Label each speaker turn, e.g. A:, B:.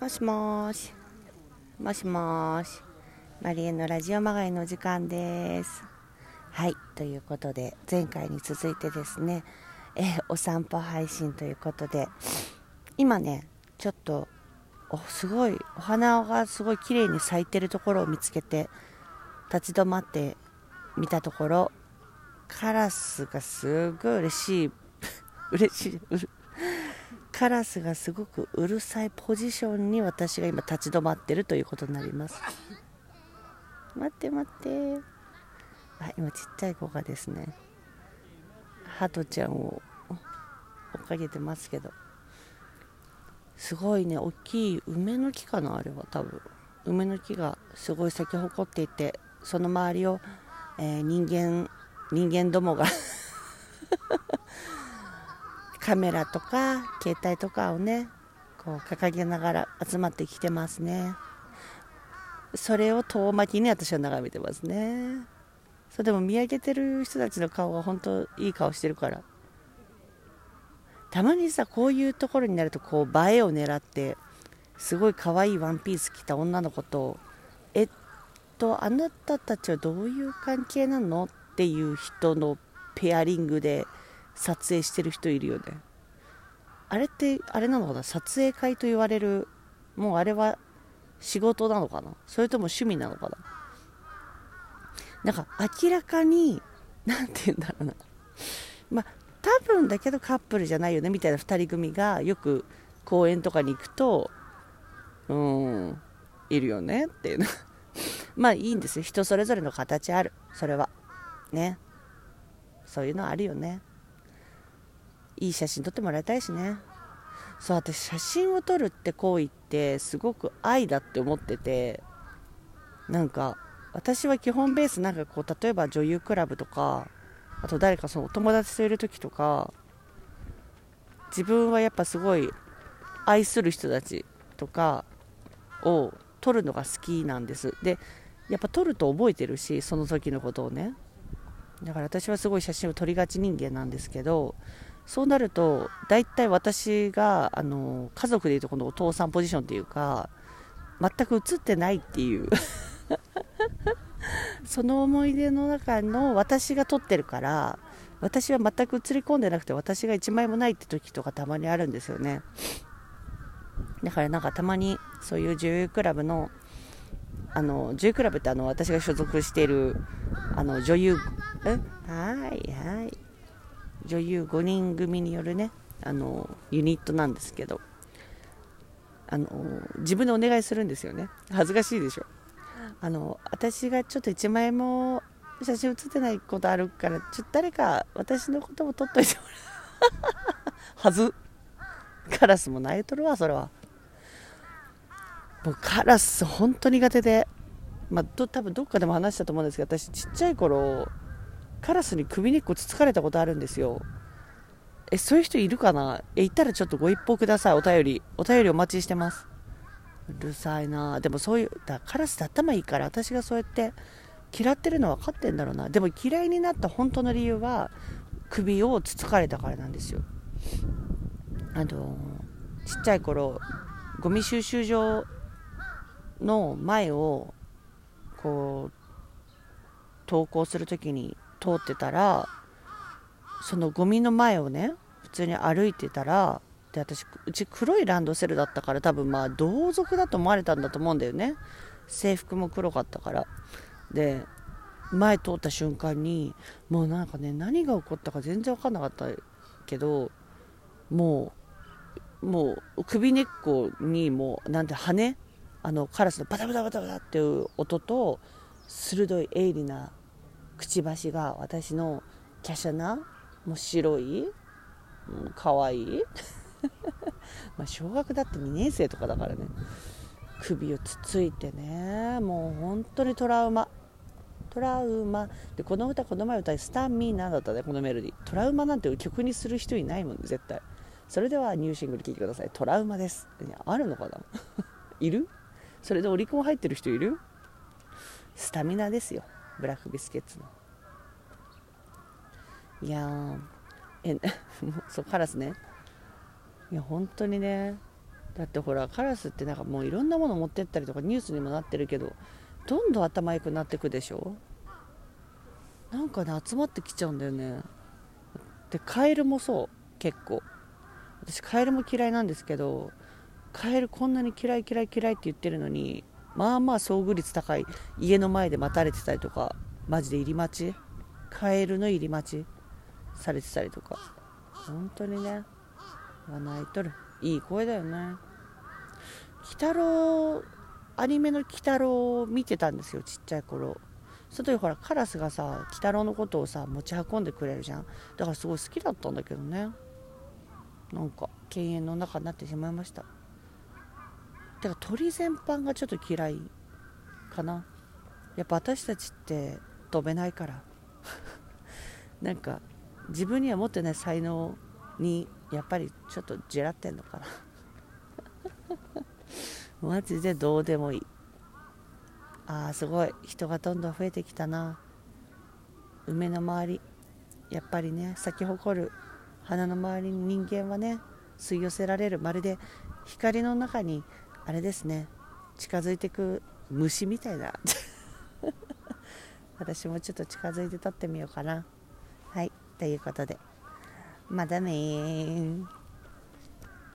A: もしもし。もしもし。マリエのラジオまがいの時間です。はい。ということで、前回に続いてですね、えお散歩配信ということで、今ね、ちょっと、おすごい、お花がすごい綺麗に咲いてるところを見つけて、立ち止まって見たところ、カラスがすごい嬉しい、嬉しい、カラスがすごくうるさいポジションに私が今立ち止まってるということになります。待って待って。あ今ちっちゃい子がですね。ハトちゃんを追っかけてますけど。すごいね。大きい梅の木かなあれは多分。梅の木がすごい咲き誇っていてその周りを、えー人間人間どもがカメラとか携帯とかをねこう掲げながら集まってきてますね。それを遠巻きに私は眺めてますね。そうでも見上げてる人たちの顔が本当いい顔してるから。たまにさこういうところになるとこう映えを狙ってすごい可愛いワンピース着た女の子とえっとあなたたちはどういう関係なの？っていう人のペアリングで撮影してる人いるよね。あれってあれなのかな？撮影会と言われるもうあれは仕事なのかな？それとも趣味なのかな？なんか明らかになんて言うんだろうな。まあ多分だけどカップルじゃないよねみたいな2人組がよく公園とかに行くとうんいるよねっていうの。まあいいんですよ。人それぞれの形ある。それは。ね。そういうのあるよね。いい写真撮ってもらいたいしね。そう私写真を撮るって行為ってすごく愛だって思っててなんか私は基本ベースなんかこう例えば女優クラブとかあと誰かそのお友達といる時とか自分はやっぱすごい愛する人たちとかを撮るのが好きなんです。でやっぱ撮ると覚えてるしその時のことをね。だから私はすごい写真を撮りがち人間なんですけどそうなると大体私があの家族でいうとこのお父さんポジションっていうか全く写ってないっていう。その思い出の中の私が撮ってるから私は全く映り込んでなくて私が1枚もないって時とかたまにあるんですよね。だからなんかたまにそういう女優クラブのあの女優クラブってあの私が所属しているあの女優え？はいはい。女優5人組によるねあのユニットなんですけどあの自分でお願いするんですよね。恥ずかしいでしょ。あの私がちょっと1枚も写真写ってないことあるからちょっと誰か私のことも撮っといてもらう。はず。カラスも泣いとるわそれは。もうカラス本当苦手で。まあど多分どっかでも話したと思うんですけど私ちっちゃい頃カラスに首根っこつつかれたことあるんですよ。えそういう人いるかな？えいたらちょっとご一報ください。お便り。お便りお待ちしてます。うるさいな。でもそういうだカラスって頭いいから。私がそうやって嫌ってるの分かってんだろうな。でも嫌いになった本当の理由は首をつつかれたからなんですよ。あのちっちゃい頃ゴミ収集場の前をこう登校する時に通ってたらそのゴミの前をね普通に歩いてたらで私うち黒いランドセルだったから多分まあ同族だと思われたんだと思うんだよね。制服も黒かったから。で前通った瞬間にもうなんかね何が起こったか全然分かんなかったけどもうもう首根っこにもうなんて羽あのカラスのバタバタバタバタっていう音と鋭い鋭利なくちばしが私の華奢なもう白いうん可愛い。まあ小学だって2年生とかだからね。首をつついてねもう本当にトラウマ。トラウマ。でこの歌この前歌いスタンミーなんだったねこのメロディトラウマなんて曲にする人いないもん絶対。それではニューシングル聴いてください。トラウマです。あるのかな？いる？それでオリコン入ってる人いる？スタミナですよ。ブラックビスケッツの。いやー。え そうカラスね。いや本当にね。だってほらカラスってなんかもういろんなもの持ってったりとかニュースにもなってるけどどんどん頭良くなってくでしょ？なんかね集まってきちゃうんだよね。でカエルもそう。結構。私カエルも嫌いなんですけどカエルこんなに嫌い嫌い嫌いって言ってるのにまあまあ遭遇率高い家の前で待たれてたりとかマジで入り待ち？カエルの入り待ち？されてたりとか。本当にね。泣いとる。いい声だよね。鬼太郎アニメの鬼太郎を見てたんですよちっちゃい頃。その時ほらカラスがさ鬼太郎のことをさ持ち運んでくれるじゃん。だからすごい好きだったんだけどね。なんか敬遠の中になってしまいました。てか鳥全般がちょっと嫌いかな。やっぱ私たちって飛べないから。なんか自分には持ってない才能にやっぱりちょっとじらってんのかな。マジでどうでもいい。あーすごい。人がどんどん増えてきたな。梅の周り。やっぱりね咲き誇る花の周りに人間はね吸い寄せられる。まるで光の中にあれですね。近づいてく虫みたいな。私もちょっと近づいて撮ってみようかな。はい。ということで。またね